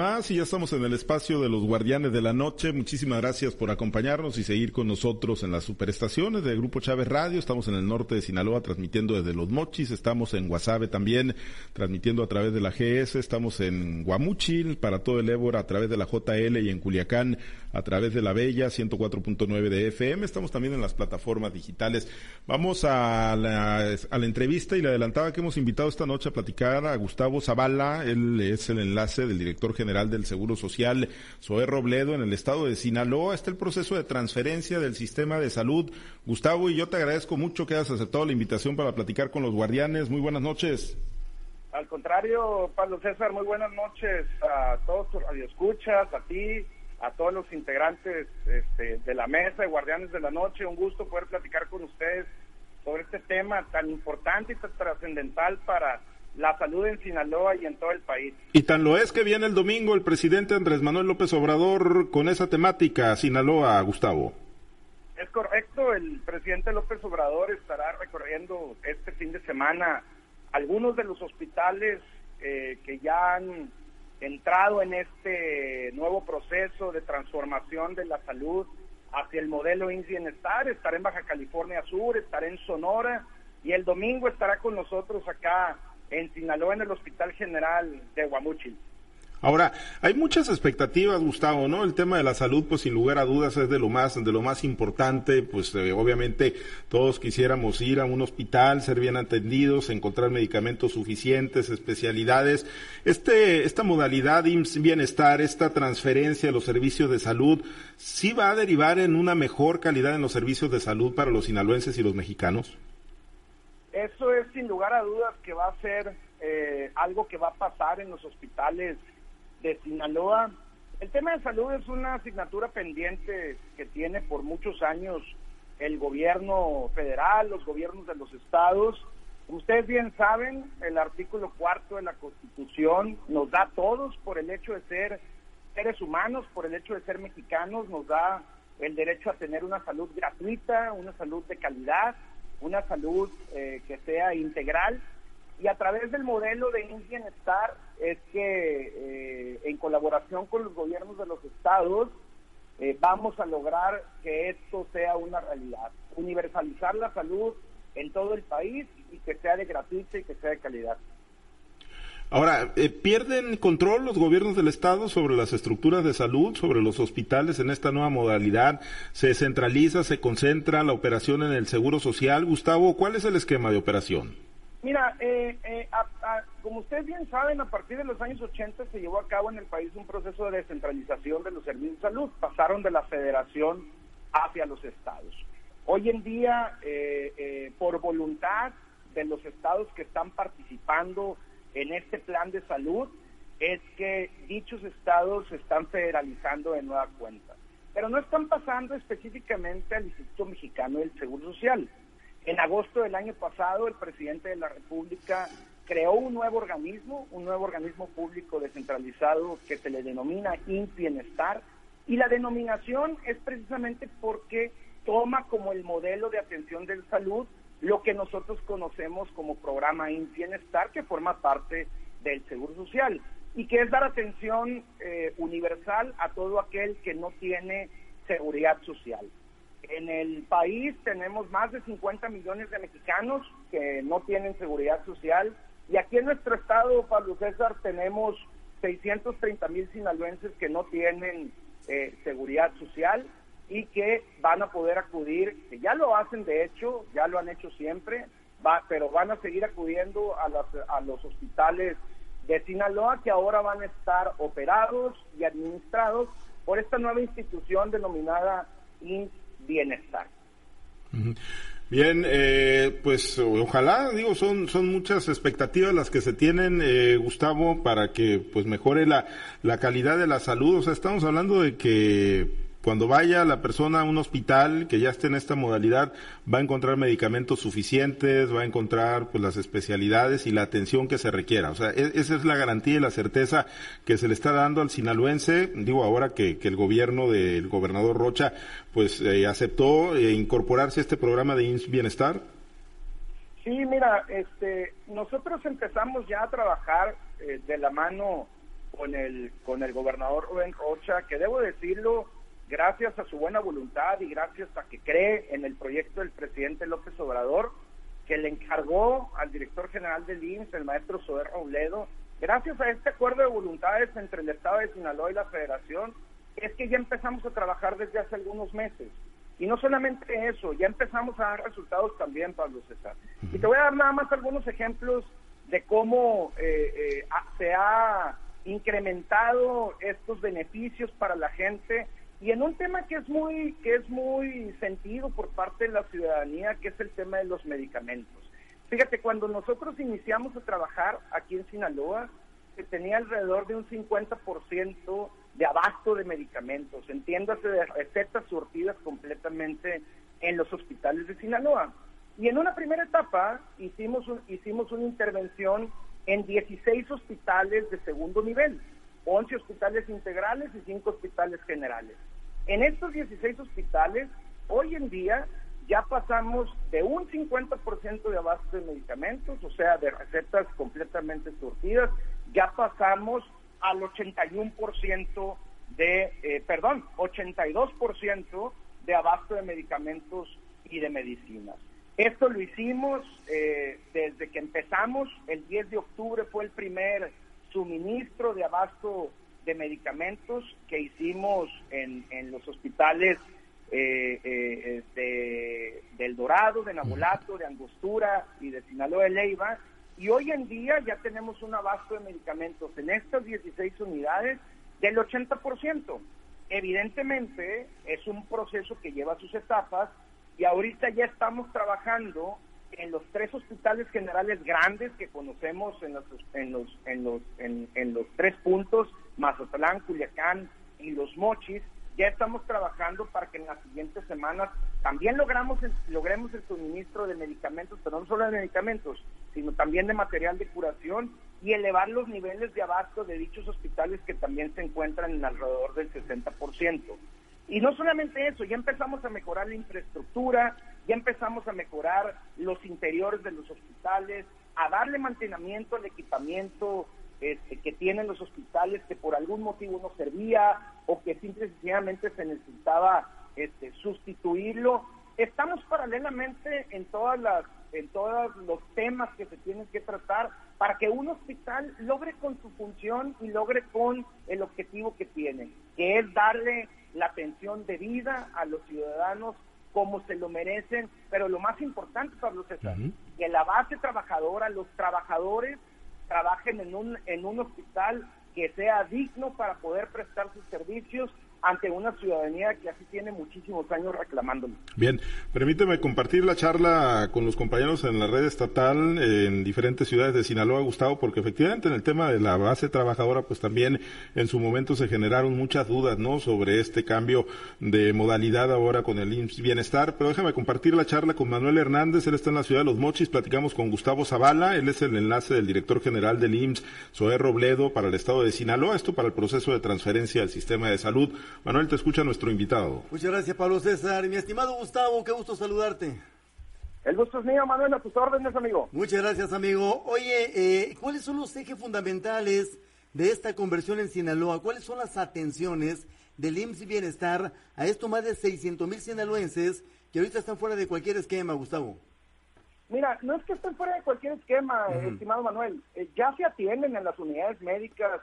Más y ya estamos en el espacio de los Guardianes de la Noche. Muchísimas gracias por acompañarnos y seguir con nosotros en las superestaciones del Grupo Chávez Radio. Estamos en el norte de Sinaloa transmitiendo desde Los Mochis. Estamos en Guasave también transmitiendo a través de la GS. Estamos en Guamuchil para todo el Ébora a través de la JL y en Culiacán a través de la Bella 104.9 de FM. Estamos también en las plataformas digitales. Vamos a la, a la entrevista y le adelantaba que hemos invitado esta noche a platicar a Gustavo Zavala. Él es el enlace del director general del Seguro Social, Zoé Robledo, en el estado de Sinaloa. Está el proceso de transferencia del sistema de salud. Gustavo, y yo te agradezco mucho que hayas aceptado la invitación para platicar con los guardianes. Muy buenas noches. Al contrario, Pablo César, muy buenas noches a todos tus radioescuchas, a ti, a todos los integrantes este, de la mesa de Guardianes de la Noche. Un gusto poder platicar con ustedes sobre este tema tan importante y tan trascendental para la salud en Sinaloa y en todo el país. Y tan lo es que viene el domingo el presidente Andrés Manuel López Obrador con esa temática, Sinaloa, Gustavo. Es correcto, el presidente López Obrador estará recorriendo este fin de semana algunos de los hospitales eh, que ya han entrado en este nuevo proceso de transformación de la salud hacia el modelo INS Bienestar. Estará en Baja California Sur, estará en Sonora y el domingo estará con nosotros acá en Sinaloa en el Hospital General de Guamuchil. Ahora, hay muchas expectativas, Gustavo, ¿no? El tema de la salud, pues sin lugar a dudas es de lo más, de lo más importante, pues eh, obviamente todos quisiéramos ir a un hospital, ser bien atendidos, encontrar medicamentos suficientes, especialidades. Este, esta modalidad IMSS Bienestar, esta transferencia de los servicios de salud, ¿sí va a derivar en una mejor calidad en los servicios de salud para los sinaloenses y los mexicanos? Eso es sin lugar a dudas que va a ser eh, algo que va a pasar en los hospitales de Sinaloa. El tema de salud es una asignatura pendiente que tiene por muchos años el gobierno federal, los gobiernos de los estados. ustedes bien saben, el artículo cuarto de la Constitución nos da a todos, por el hecho de ser seres humanos, por el hecho de ser mexicanos, nos da el derecho a tener una salud gratuita, una salud de calidad, una salud eh, que sea integral y a través del modelo de Bienestar es que eh, en colaboración con los gobiernos de los estados eh, vamos a lograr que esto sea una realidad. Universalizar la salud en todo el país y que sea de gratuita y que sea de calidad. Ahora, eh, ¿pierden control los gobiernos del Estado sobre las estructuras de salud, sobre los hospitales en esta nueva modalidad? ¿Se centraliza, se concentra la operación en el Seguro Social? Gustavo, ¿cuál es el esquema de operación? Mira, eh, eh, como ustedes bien saben, a partir de los años 80 se llevó a cabo en el país un proceso de descentralización de los servicios de salud. Pasaron de la federación hacia los estados. Hoy en día, eh, por voluntad de los estados que están participando en este plan de salud, es que dichos estados se están federalizando de nueva cuenta. Pero no están pasando específicamente al Instituto Mexicano del Seguro Social en agosto del año pasado, el presidente de la República creó un nuevo organismo, un nuevo organismo público descentralizado que se le denomina INS Bienestar, y la denominación es precisamente porque toma como el modelo de atención de salud lo que nosotros conocemos como programa INS Bienestar, que forma parte del Seguro Social, y que es dar atención eh, universal a todo aquel que no tiene seguridad social. En el país tenemos más de 50 millones de mexicanos que no tienen seguridad social y aquí en nuestro estado, Pablo César, tenemos 630 mil sinaloenses que no tienen eh, seguridad social y que van a poder acudir, que ya lo hacen de hecho, ya lo han hecho siempre, va, pero van a seguir acudiendo a, a los hospitales de Sinaloa que ahora van a estar operados y administrados por esta nueva institución denominada INS bienestar. Bien, eh, pues ojalá, digo, son, son muchas expectativas las que se tienen, eh, Gustavo, para que pues mejore la, la calidad de la salud. O sea, estamos hablando de que cuando vaya la persona a un hospital que ya esté en esta modalidad, va a encontrar medicamentos suficientes, va a encontrar pues las especialidades y la atención que se requiera. O sea, e, esa es la garantía y la certeza que se le está dando al sinaloense. Digo, ahora que, el gobierno del gobernador Rocha pues eh, aceptó eh, incorporarse a este programa de INS Bienestar. Sí, mira, este, nosotros empezamos ya a trabajar eh, de la mano con el, con el gobernador Rubén Rocha, que debo decirlo, gracias a su buena voluntad y gracias a que cree en el proyecto del presidente López Obrador, que le encargó al director general del INSS, el maestro Sober Robledo, gracias a este acuerdo de voluntades entre el Estado de Sinaloa y la Federación, es que ya empezamos a trabajar desde hace algunos meses. Y no solamente eso, ya empezamos a dar resultados también, Pablo César. Y te voy a dar nada más algunos ejemplos de cómo eh, eh, se ha incrementado estos beneficios para la gente y en un tema que es muy que es muy sentido por parte de la ciudadanía que es el tema de los medicamentos. Fíjate cuando nosotros iniciamos a trabajar aquí en Sinaloa se tenía alrededor de un 50% de abasto de medicamentos. Entiéndase de recetas surtidas completamente en los hospitales de Sinaloa. Y en una primera etapa hicimos hicimos una intervención en 16 hospitales de segundo nivel 11 hospitales integrales y 5 hospitales generales. En estos 16 hospitales, hoy en día ya pasamos de un 50% de abasto de medicamentos, o sea, de recetas completamente surtidas, ya pasamos al 81% de, eh, perdón, 82% de abasto de medicamentos y de medicinas. Esto lo hicimos eh, desde que empezamos, el 10 de octubre fue el primer suministro de abasto de medicamentos que hicimos en, en los hospitales eh, eh, de, del Dorado, de Nabolato, de Angostura y de Sinaloa de Leiva. Y hoy en día ya tenemos un abasto de medicamentos en estas 16 unidades del 80%. Evidentemente es un proceso que lleva sus etapas y ahorita ya estamos trabajando en los tres hospitales generales grandes que conocemos en los en los en los en, los tres puntos Mazatlán, Culiacán y Los Mochis ya estamos trabajando para que en las siguientes semanas también logramos logremos el suministro de medicamentos, pero no solo de medicamentos, sino también de material de curación y elevar los niveles de abasto de dichos hospitales que también se encuentran en alrededor del 60%. Y no solamente eso, ya empezamos a mejorar la infraestructura, ya empezamos a mejorar los interiores de los hospitales, a darle mantenimiento al equipamiento este, que tienen los hospitales que por algún motivo no servía o que simplemente se necesitaba este, sustituirlo. Estamos paralelamente en todas las en todos los temas que se tienen que tratar para que un hospital logre con su función y logre con el objetivo que tiene, que es darle la atención debida a los ciudadanos como se lo merecen, pero lo más importante, Pablo César, que la base trabajadora, los trabajadores trabajen en un, en un hospital que sea digno para poder prestar sus servicios ante una ciudadanía que así tiene muchísimos años reclamándolo. Bien, permíteme compartir la charla con los compañeros en la red estatal en diferentes ciudades de Sinaloa, Gustavo, porque efectivamente en el tema de la base trabajadora, pues también en su momento se generaron muchas dudas, ¿no? Sobre este cambio de modalidad ahora con el IMSS Bienestar, pero déjame compartir la charla con Manuel Hernández, él está en la ciudad de Los Mochis, platicamos con Gustavo Zavala, él es el enlace del director general del IMSS, Zoé Robledo, para el estado de Sinaloa, esto para el proceso de transferencia del sistema de salud. Manuel, te escucha nuestro invitado. Muchas gracias, Pablo César. Mi estimado Gustavo, qué gusto saludarte. El gusto es mío, Manuel, a tus órdenes, amigo. Muchas gracias, amigo. Oye, eh, ¿cuáles son los ejes fundamentales de esta conversión en Sinaloa? ¿Cuáles son las atenciones del IMSS Bienestar a estos más de 600 mil sinaloenses que ahorita están fuera de cualquier esquema, Gustavo? Mira, no es que estén fuera de cualquier esquema, estimado Manuel. Eh, ya se atienden en las unidades médicas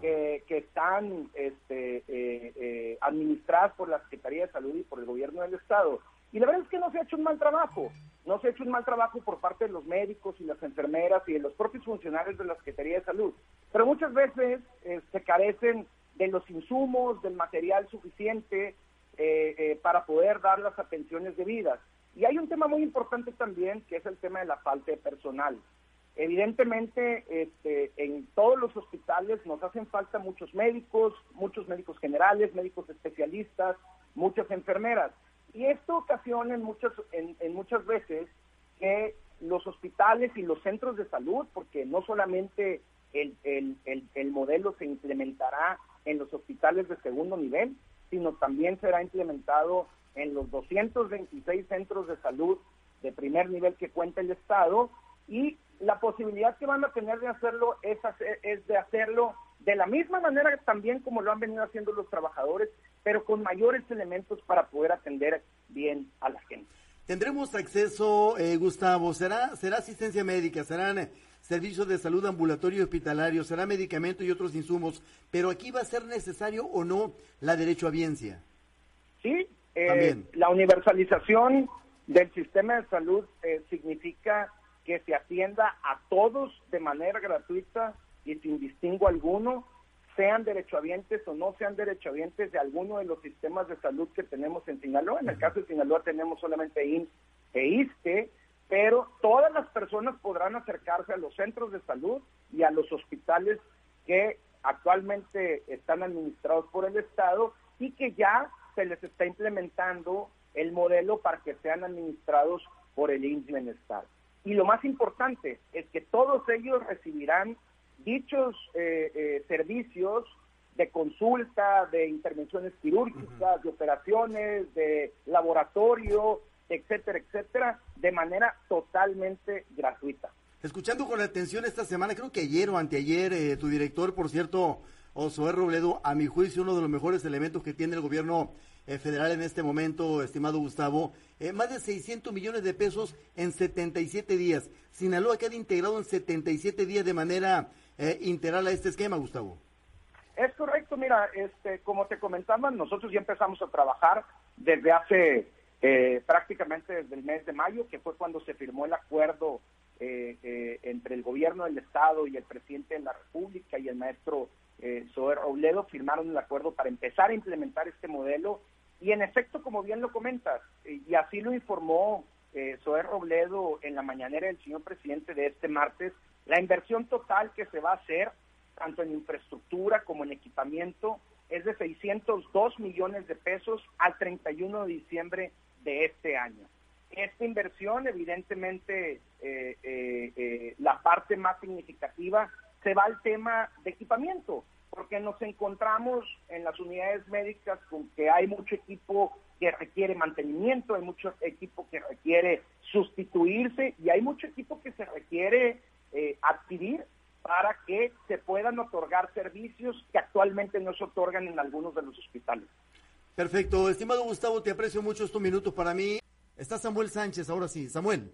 Que, están este, eh, eh, administradas por la Secretaría de Salud y por el gobierno del Estado. Y la verdad es que no se ha hecho un mal trabajo. No se ha hecho un mal trabajo por parte de los médicos y las enfermeras y de los propios funcionarios de la Secretaría de Salud. Pero muchas veces se carecen de los insumos, del material suficiente para poder dar las atenciones debidas. Y hay un tema muy importante también, que es el tema de la falta de personal. Evidentemente, este, en todos los hospitales nos hacen falta muchos médicos, muchos médicos generales, médicos especialistas, muchas enfermeras. Y esto ocasiona en muchas, en, muchas veces que los hospitales y los centros de salud, porque no solamente el, el modelo se implementará en los hospitales de segundo nivel, sino también será implementado en los 226 centros de salud de primer nivel que cuenta el Estado y la posibilidad que van a tener de hacerlo es, es de hacerlo de la misma manera también como lo han venido haciendo los trabajadores, pero con mayores elementos para poder atender bien a la gente. ¿Tendremos acceso, eh, Gustavo? ¿Será, ¿Será asistencia médica? ¿Serán eh, servicios de salud ambulatorio y hospitalario? ¿Será medicamento y otros insumos? Pero aquí va a ser necesario o no la derecho a biencia. Sí, eh, la universalización del sistema de salud significa que se atienda a todos de manera gratuita y sin distingo alguno sean derechohabientes o no sean derechohabientes de alguno de los sistemas de salud que tenemos en Sinaloa. En el caso de Sinaloa tenemos solamente IMSS e ISTE, pero todas las personas podrán acercarse a los centros de salud y a los hospitales que actualmente están administrados por el Estado y que ya se les está implementando el modelo para que sean administrados por el IMSS Bienestar. Y lo más importante es que todos ellos recibirán dichos eh, eh, servicios de consulta, de intervenciones quirúrgicas, de operaciones, de laboratorio, etcétera, etcétera, de manera totalmente gratuita. Escuchando con atención esta semana, creo que ayer o anteayer, eh, tu director, por cierto, Osoer Robledo, a mi juicio, uno de los mejores elementos que tiene el gobierno federal en este momento, estimado Gustavo, más de 600 millones de pesos en 77 días. Sinaloa queda integrado en 77 días de manera eh, integral a este esquema, Gustavo. Es correcto, mira, este, como te comentaba, nosotros ya empezamos a trabajar desde hace eh, prácticamente desde el mes de mayo, que fue cuando se firmó el acuerdo eh, entre el gobierno del Estado y el presidente de la República y el maestro Soer Robledo, firmaron el acuerdo para empezar a implementar este modelo. Y en efecto, como bien lo comentas, y así lo informó Soer Robledo en la mañanera del señor presidente de este martes, la inversión total que se va a hacer, tanto en infraestructura como en equipamiento, es de 602 millones de pesos al 31 de diciembre de este año. Esta inversión, evidentemente, eh, eh, eh, la parte más significativa se va al tema de equipamiento, porque nos encontramos en las unidades médicas con que hay mucho equipo que requiere mantenimiento, hay mucho equipo que requiere sustituirse y hay mucho equipo que se requiere eh, adquirir para que se puedan otorgar servicios que actualmente no se otorgan en algunos de los hospitales. Perfecto, estimado Gustavo, te aprecio mucho estos minutos para mí. Está Samuel Sánchez, ahora sí. Samuel.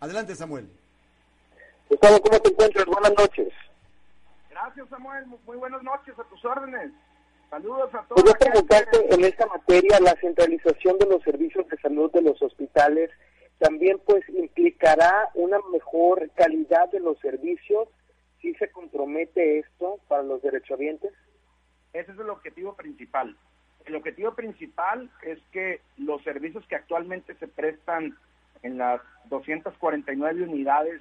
Adelante, Samuel. Gustavo, ¿cómo te encuentras? Buenas noches. Gracias, Samuel. Muy buenas noches, a tus órdenes. Saludos a todos. Quería preguntarte en esta materia la centralización de los servicios de salud de los hospitales también pues implicará una mejor calidad de los servicios si se compromete esto para los derechohabientes? Ese es el objetivo principal. El objetivo principal es que los servicios que actualmente se prestan en las 249 unidades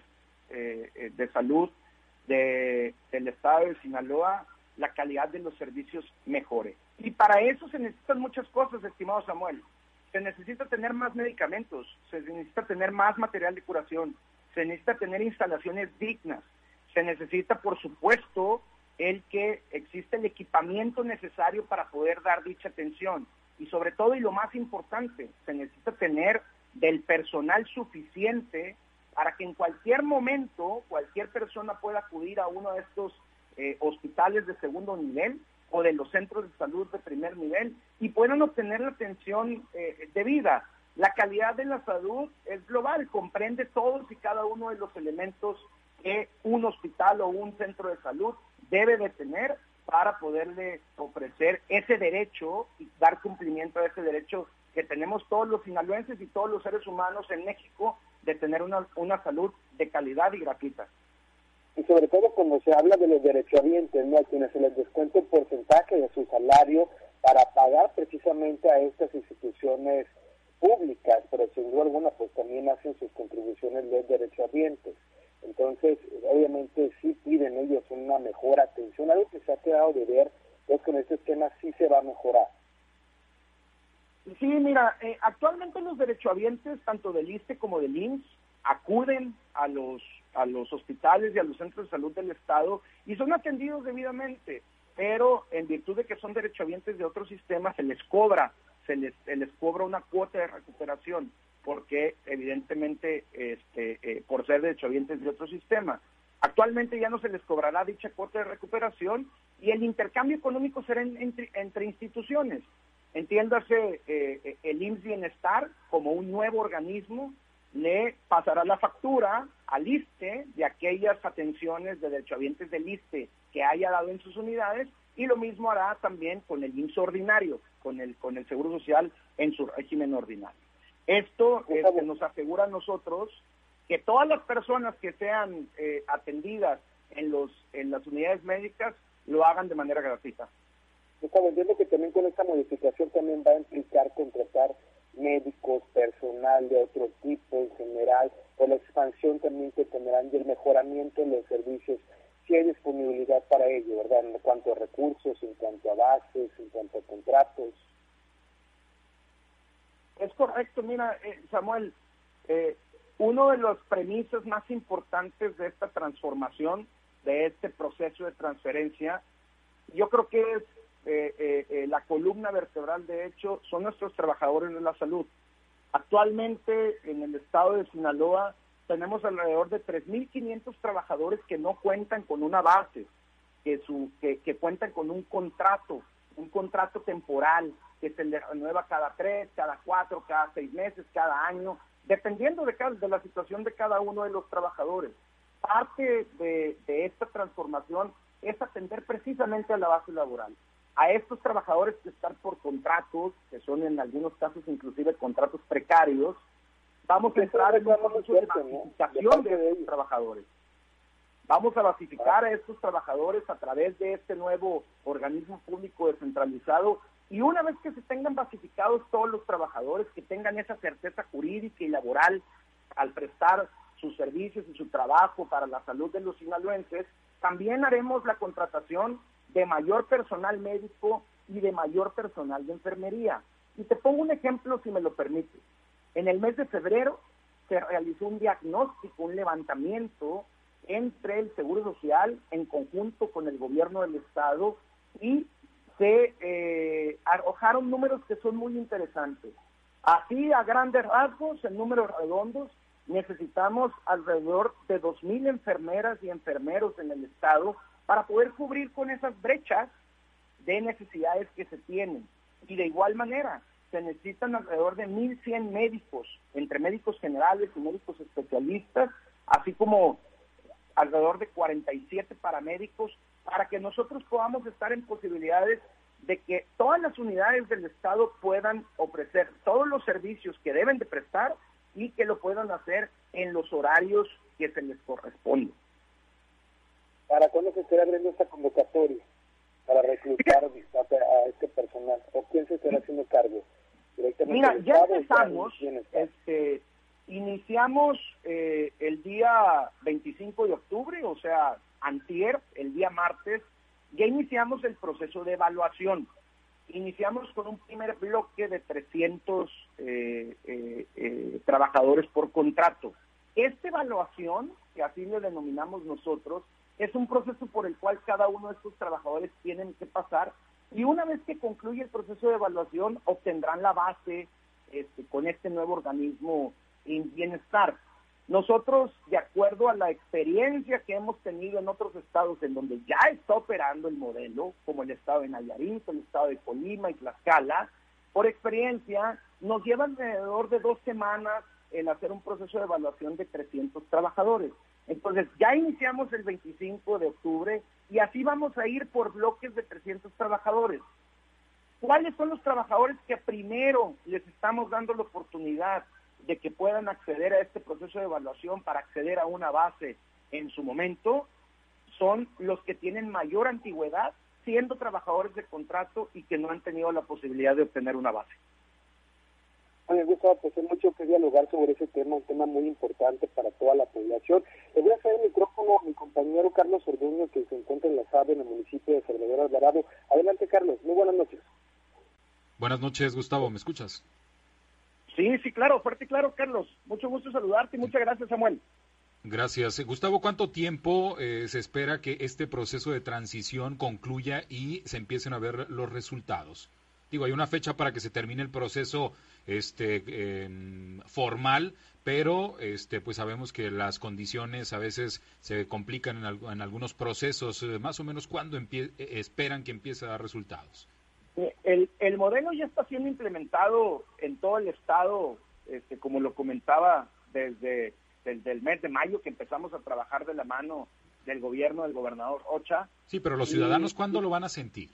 eh, eh, de salud de, del estado de Sinaloa, la calidad de los servicios mejore. Y para eso se necesitan muchas cosas, estimado Samuel se necesita tener más medicamentos, se necesita tener más material de curación, se necesita tener instalaciones dignas, se necesita, por supuesto, el que existe el equipamiento necesario para poder dar dicha atención. Y sobre todo, y lo más importante, se necesita tener del personal suficiente para que en cualquier momento cualquier persona pueda acudir a uno de estos eh, hospitales de segundo nivel o de los centros de salud de primer nivel y puedan obtener la atención eh, debida. La calidad de la salud es global, comprende todos y cada uno de los elementos que un hospital o un centro de salud debe de tener para poderle ofrecer ese derecho y dar cumplimiento a ese derecho que tenemos todos los sinaloenses y todos los seres humanos en México de tener una, una salud de calidad y gratuita y sobre todo cuando se habla de los derechohabientes, ¿no? a quienes se les descuenta un porcentaje de su salario para pagar precisamente a estas instituciones públicas, pero sin duda alguna pues también hacen sus contribuciones los derechohabientes. Entonces, obviamente sí piden ellos una mejor atención, algo que se ha quedado de ver, pues con este esquema sí se va a mejorar. Sí, mira, eh, actualmente los derechohabientes, tanto del ISTE como del INS, acuden a los a los hospitales y a los centros de salud del Estado y son atendidos debidamente, pero en virtud de que son derechohabientes de otro sistema, se les cobra, se les, les cobra una cuota de recuperación, porque evidentemente este, eh, por ser derechohabientes de otro sistema. Actualmente ya no se les cobrará dicha cuota de recuperación y el intercambio económico será entre, instituciones. Entiéndase, eh, el IMSS Bienestar como un nuevo organismo le pasará la factura al ISTE de aquellas atenciones de derechohabientes del ISTE que haya dado en sus unidades y lo mismo hará también con el IMSS ordinario, con el, con el Seguro Social en su régimen ordinario. Esto nos asegura a nosotros que todas las personas que sean eh, atendidas en, los, en las unidades médicas lo hagan de manera gratuita. Estamos entiendo que también con esta modificación también va a implicar contratar médicos, personal de otro tipo en general, por la expansión también que tendrán y el mejoramiento de los servicios, si hay disponibilidad para ello, ¿verdad? En cuanto a recursos, en cuanto a bases, en cuanto a contratos. Es correcto, mira, eh, Samuel, eh, uno de los premisas más importantes de esta transformación, de este proceso de transferencia, yo creo que es eh, eh, eh, la columna vertebral, de hecho, son nuestros trabajadores de la salud. Actualmente en el estado de Sinaloa tenemos alrededor de 3.500 trabajadores que no cuentan con una base, que, su, que, cuentan con un contrato, un contrato temporal que se renueva cada tres, cada cuatro, cada seis meses, cada año, dependiendo de, de la situación de cada uno de los trabajadores. Parte de esta transformación es atender precisamente a la base laboral a estos trabajadores que están por contratos, que son en algunos casos inclusive contratos precarios, vamos a entrar en un proceso de basificación de estos trabajadores. Vamos a basificar a estos trabajadores a través de este nuevo organismo público descentralizado y una vez que se tengan basificados todos los trabajadores, que tengan esa certeza jurídica y laboral al prestar sus servicios y su trabajo para la salud de los sinaloenses, también haremos la contratación de mayor personal médico y de mayor personal de enfermería. Y te pongo un ejemplo, si me lo permite. En el mes de febrero se realizó un diagnóstico, un levantamiento entre el Seguro Social en conjunto con el gobierno del Estado y se eh, arrojaron números que son muy interesantes. Así, a grandes rasgos, en números redondos, necesitamos alrededor de 2.000 enfermeras y enfermeros en el Estado para poder cubrir con esas brechas de necesidades que se tienen. Y de igual manera, se necesitan alrededor de 1.100 médicos, entre médicos generales y médicos especialistas, así como alrededor de 47 paramédicos, para que nosotros podamos estar en posibilidades de que todas las unidades del Estado puedan ofrecer todos los servicios que deben de prestar y que lo puedan hacer en los horarios que se les corresponden. ¿Para cuándo se estará abriendo esta convocatoria para reclutar a, este personal? ¿O quién se estará haciendo cargo? Mira, ya empezamos, este, iniciamos eh, el día 25 de octubre, o sea, antier, el día martes, ya iniciamos el proceso de evaluación. Iniciamos con un primer bloque de 300 eh, eh, trabajadores por contrato. Esta evaluación, que así lo denominamos nosotros, es un proceso por el cual cada uno de estos trabajadores tienen que pasar y una vez que concluye el proceso de evaluación obtendrán la base este, con este nuevo organismo en bienestar. Nosotros, de acuerdo a la experiencia que hemos tenido en otros estados en donde ya está operando el modelo, como el estado de Nayarit, el estado de Colima y Tlaxcala, por experiencia nos lleva alrededor de dos semanas en hacer un proceso de evaluación de 300 trabajadores. Entonces, ya iniciamos el 25 de octubre y así vamos a ir por bloques de 300 trabajadores. ¿Cuáles son los trabajadores que primero les estamos dando la oportunidad de que puedan acceder a este proceso de evaluación para acceder a una base en su momento? Son los que tienen mayor antigüedad siendo trabajadores de contrato y que no han tenido la posibilidad de obtener una base. Me gusta pues hay mucho que dialogar sobre ese tema, un tema muy importante para toda la población. Le voy a hacer el micrófono a mi compañero Carlos Orduño, que se encuentra en la SAB en el municipio de Salvador Alvarado. Adelante, Carlos. Muy buenas noches. Buenas noches, Gustavo. ¿Me escuchas? Sí, sí, claro, fuerte y claro, Carlos. Mucho gusto saludarte y muchas gracias, Samuel. Gracias. Gustavo, ¿cuánto tiempo eh, se espera que este proceso de transición concluya y se empiecen a ver los resultados? Digo, hay una fecha para que se termine el proceso este em, formal, pero este pues sabemos que las condiciones a veces se complican en, en algunos procesos. Eh, más o menos, ¿cuándo eh, esperan que empiece a dar resultados? El, el modelo ya está siendo implementado en todo el estado, este, como lo comentaba desde, desde el mes de mayo que empezamos a trabajar de la mano del gobierno del gobernador Ocha. Sí, pero los ciudadanos, ¿cuándo lo van a sentir?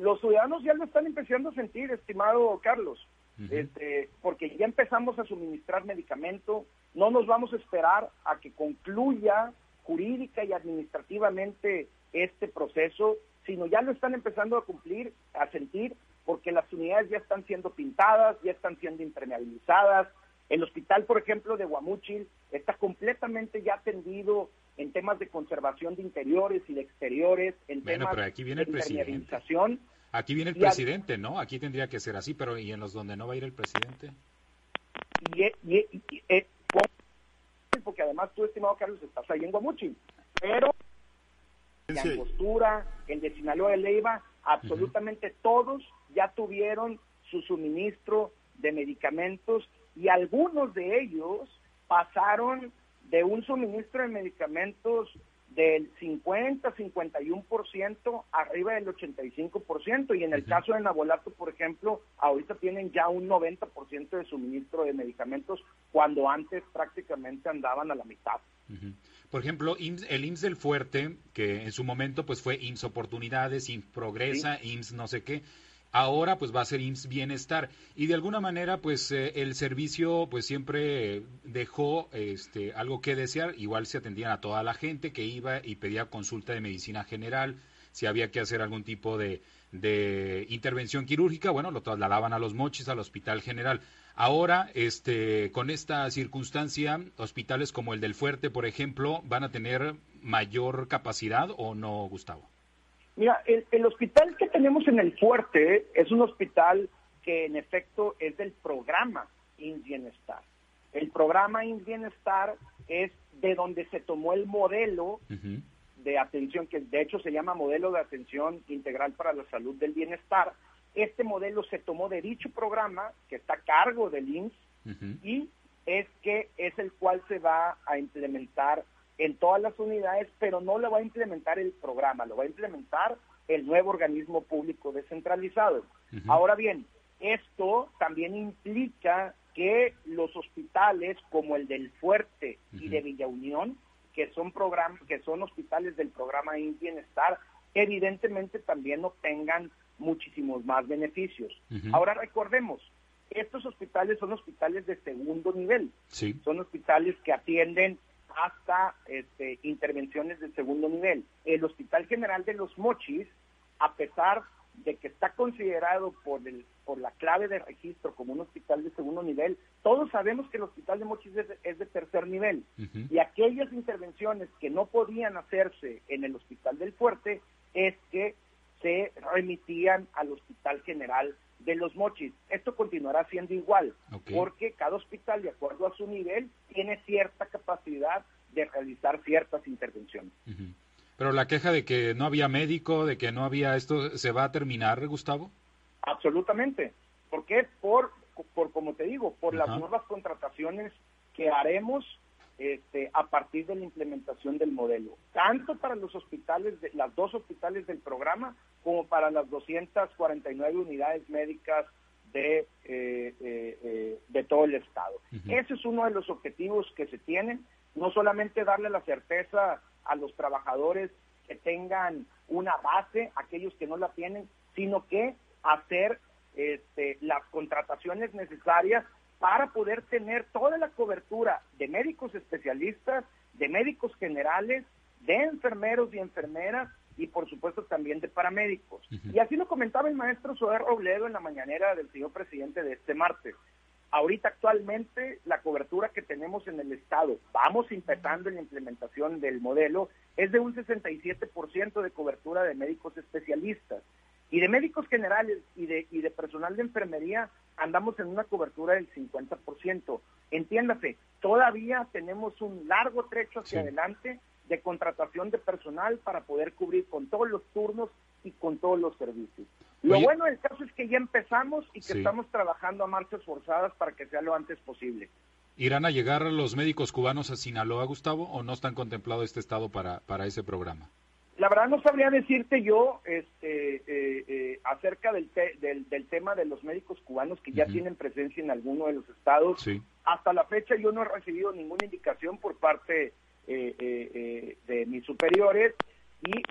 Los ciudadanos ya lo están empezando a sentir, estimado Carlos, este, porque ya empezamos a suministrar medicamento, no nos vamos a esperar a que concluya jurídica y administrativamente este proceso, sino ya lo están empezando a cumplir, a sentir, porque las unidades ya están siendo pintadas, ya están siendo impermeabilizadas. El hospital, por ejemplo, de Guamuchil está completamente ya atendido en temas de conservación de interiores y de exteriores, en temas aquí viene de el Aquí viene el presidente, ¿no? Aquí tendría que ser así, pero ¿y en los donde no va a ir el presidente? Y, y, eh, porque además tú, estimado Carlos, estás ahí en Guamuchil, pero en la postura, el de Sinaloa de Leiva, absolutamente todos ya tuvieron su suministro de medicamentos y algunos de ellos pasaron de un suministro de medicamentos del 50, 51% arriba del 85%. Y en el caso de Nabolato, por ejemplo, ahorita tienen ya un 90% de suministro de medicamentos cuando antes prácticamente andaban a la mitad. Por ejemplo, el IMSS del Fuerte, que en su momento pues fue IMSS Oportunidades, IMSS Progresa, IMSS no sé qué, ahora pues va a ser IMSS Bienestar y de alguna manera pues eh, el servicio pues siempre dejó este algo que desear, igual se atendían a toda la gente que iba y pedía consulta de medicina general, si había que hacer algún tipo de, de intervención quirúrgica, bueno, lo trasladaban a los mochis, al hospital general. Ahora, este, con esta circunstancia, hospitales como el del Fuerte, por ejemplo, van a tener mayor capacidad o no, Gustavo? Mira, el, hospital que tenemos en el Fuerte es un hospital que en efecto es del programa INS Bienestar. El programa INS Bienestar es de donde se tomó el modelo de atención, que de hecho se llama modelo de atención integral para la salud del bienestar. Este modelo se tomó de dicho programa, que está a cargo del INS, y es que es el cual se va a implementar en todas las unidades, pero no lo va a implementar el programa, lo va a implementar el nuevo organismo público descentralizado. Ahora bien, esto también implica que los hospitales como el del Fuerte y de Villa Unión, que son que son hospitales del programa Bienestar, evidentemente también obtengan muchísimos más beneficios. Ahora recordemos, estos hospitales son hospitales de segundo nivel, son hospitales que atienden hasta este, intervenciones de segundo nivel. El Hospital General de los Mochis, a pesar de que está considerado por, el, por la clave de registro como un hospital de segundo nivel, todos sabemos que el Hospital de Mochis es de, tercer nivel. Y aquellas intervenciones que no podían hacerse en el Hospital del Fuerte es que se remitían al Hospital General de los mochis. Esto continuará siendo igual, porque cada hospital, de acuerdo a su nivel, tiene cierta capacidad de realizar ciertas intervenciones. Pero la queja de que no había médico, de que no había esto, ¿se va a terminar, Gustavo? Absolutamente. ¿Por qué? Por, por como te digo, por las nuevas contrataciones que haremos este, a partir de la implementación del modelo, tanto para los hospitales, de, las dos hospitales del programa, como para las 249 unidades médicas de, eh, eh, eh, de todo el Estado. Ese es uno de los objetivos que se tienen, no solamente darle la certeza a los trabajadores que tengan una base, aquellos que no la tienen, sino que hacer este, las contrataciones necesarias para poder tener toda la cobertura de médicos especialistas, de médicos generales, de enfermeros y enfermeras y por supuesto también de paramédicos. Y así lo comentaba el maestro Soder Robledo en la mañanera del señor presidente de este martes. Ahorita actualmente la cobertura que tenemos en el Estado, vamos empezando en la implementación del modelo, es de un 67% de cobertura de médicos especialistas. Y de médicos generales y de, y de personal de enfermería andamos en una cobertura del 50%. Entiéndase, todavía tenemos un largo trecho hacia adelante de contratación de personal para poder cubrir con todos los turnos y con todos los servicios. Lo bueno del caso es que ya empezamos y que estamos trabajando a marchas forzadas para que sea lo antes posible. ¿Irán a llegar los médicos cubanos a Sinaloa, Gustavo, o no están contemplado este estado para, para ese programa? La verdad no sabría decirte yo este, eh, eh, acerca del, del, tema de los médicos cubanos que ya tienen presencia en alguno de los estados. Hasta la fecha yo no he recibido ninguna indicación por parte eh, de mis superiores y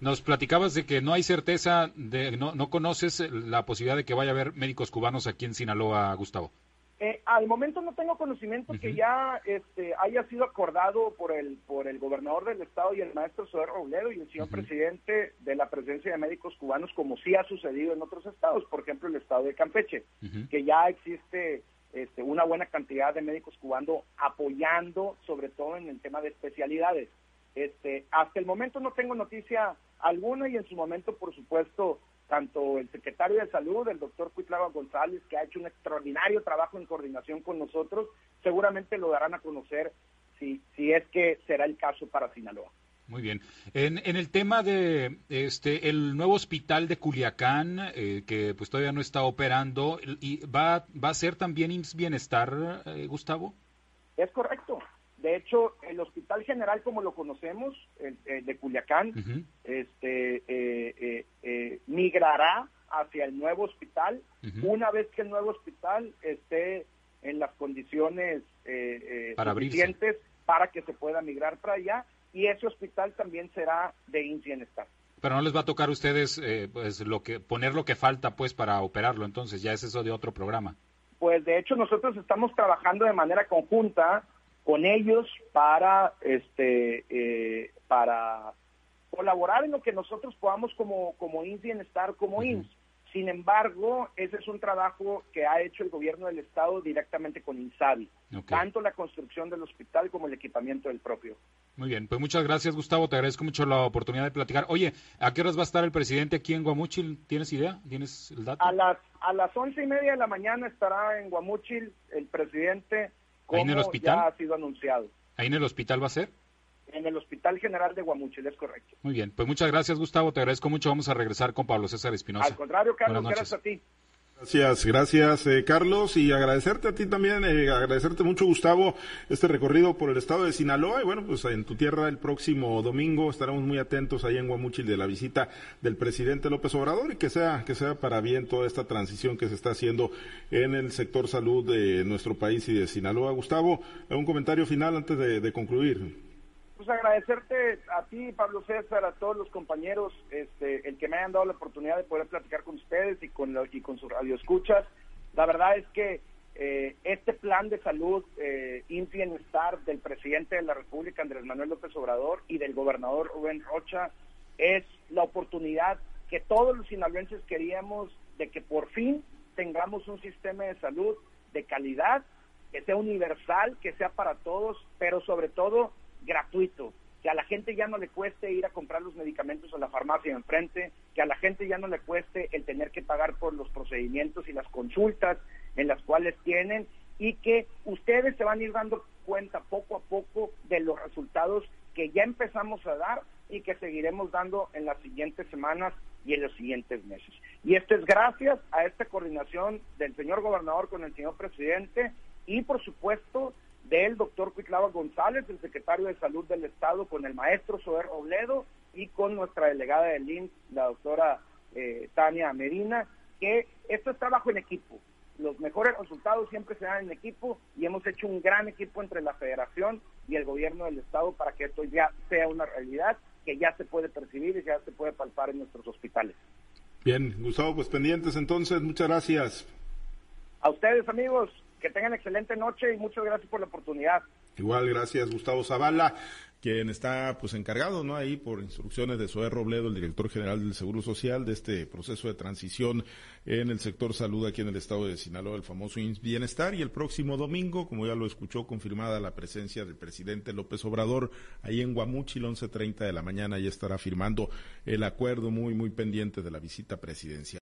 nos platicabas de que no hay certeza, de no, no conoces la posibilidad de que vaya a haber médicos cubanos aquí en Sinaloa, Gustavo. Eh, al momento no tengo conocimiento que ya este, haya sido acordado por el por el gobernador del estado y el maestro Soler Robledo y el señor presidente de la presencia de médicos cubanos, como sí ha sucedido en otros estados, por ejemplo el estado de Campeche, que ya existe este, una buena cantidad de médicos cubanos apoyando, sobre todo en el tema de especialidades. Este, hasta el momento no tengo noticia alguna y en su momento, por supuesto, tanto el secretario de Salud, el doctor Cuitlava González, que ha hecho un extraordinario trabajo en coordinación con nosotros, seguramente lo darán a conocer si, si es que será el caso para Sinaloa. Muy bien. En, en el tema de este el nuevo hospital de Culiacán, eh, que pues todavía no está operando, y va, ¿va a ser también IMSS Bienestar, eh, Gustavo? Es correcto. De hecho, el Hospital General, como lo conocemos, el, de Culiacán, este, eh, eh, migrará hacia el nuevo hospital una vez que el nuevo hospital esté en las condiciones eh, para suficientes para que se pueda migrar para allá y ese hospital también será de INS Bienestar. Pero no les va a tocar a ustedes pues lo que poner lo que falta pues para operarlo, entonces ya es eso de otro programa. Pues de hecho nosotros estamos trabajando de manera conjunta con ellos para este eh, para colaborar en lo que nosotros podamos como como INS Bienestar como INS. Sin embargo, ese es un trabajo que ha hecho el gobierno del estado directamente con INSABI, tanto la construcción del hospital como el equipamiento del propio. Muy bien, pues muchas gracias Gustavo, te agradezco mucho la oportunidad de platicar. Oye, ¿a qué horas va a estar el presidente aquí en Guamuchil? ¿Tienes idea? ¿Tienes el dato? A las a las once y media de la mañana estará en Guamuchil el presidente ¿Ahí en el hospital? ya ha sido anunciado. ¿Ahí en el hospital va a ser? En el Hospital General de Guamuchil, es correcto. Muy bien, pues muchas gracias Gustavo, te agradezco mucho. Vamos a regresar con Pablo César Espinosa. Al contrario, Carlos, gracias a ti. Gracias, gracias eh, Carlos y agradecerte a ti también, eh, agradecerte mucho Gustavo este recorrido por el estado de Sinaloa y bueno, pues en tu tierra el próximo domingo estaremos muy atentos ahí en Guamuchil de la visita del presidente López Obrador y que sea, que sea para bien toda esta transición que se está haciendo en el sector salud de nuestro país y de Sinaloa. Gustavo, un comentario final antes de concluir. Pues agradecerte a ti, Pablo César, a todos los compañeros, este, el que me hayan dado la oportunidad de poder platicar con ustedes y con, y con sus radioescuchas. La verdad es que eh, este plan de salud, eh, Bienestar, del presidente de la República, Andrés Manuel López Obrador, y del gobernador Rubén Rocha, es la oportunidad que todos los sinaloenses queríamos de que por fin tengamos un sistema de salud de calidad, que sea universal, que sea para todos, pero sobre todo gratuito, que a la gente ya no le cueste ir a comprar los medicamentos a la farmacia enfrente, que a la gente ya no le cueste el tener que pagar por los procedimientos y las consultas en las cuales tienen y que ustedes se van a ir dando cuenta poco a poco de los resultados que ya empezamos a dar y que seguiremos dando en las siguientes semanas y en los siguientes meses. Y esto es gracias a esta coordinación del señor gobernador con el señor presidente y por supuesto del doctor Cuitlava González, el secretario de Salud del Estado, con el maestro Soer Obledo y con nuestra delegada del INS, la doctora eh, Tania Medina, que esto es trabajo en equipo. Los mejores resultados siempre se dan en equipo y hemos hecho un gran equipo entre la federación y el gobierno del Estado para que esto ya sea una realidad que ya se puede percibir y ya se puede palpar en nuestros hospitales. Bien, Gustavo, pues pendientes entonces, muchas gracias. A ustedes, amigos, que tengan excelente noche y muchas gracias por la oportunidad. Igual, gracias Gustavo Zavala, quien está pues encargado, ¿no? Ahí por instrucciones de Zoé Robledo, el director general del Seguro Social, de este proceso de transición en el sector salud aquí en el estado de Sinaloa, el famoso Bienestar. Y el próximo domingo, como ya lo escuchó, confirmada la presencia del presidente López Obrador ahí en Guamúchil, 11.30 de la mañana, ya estará firmando el acuerdo muy, muy pendiente de la visita presidencial.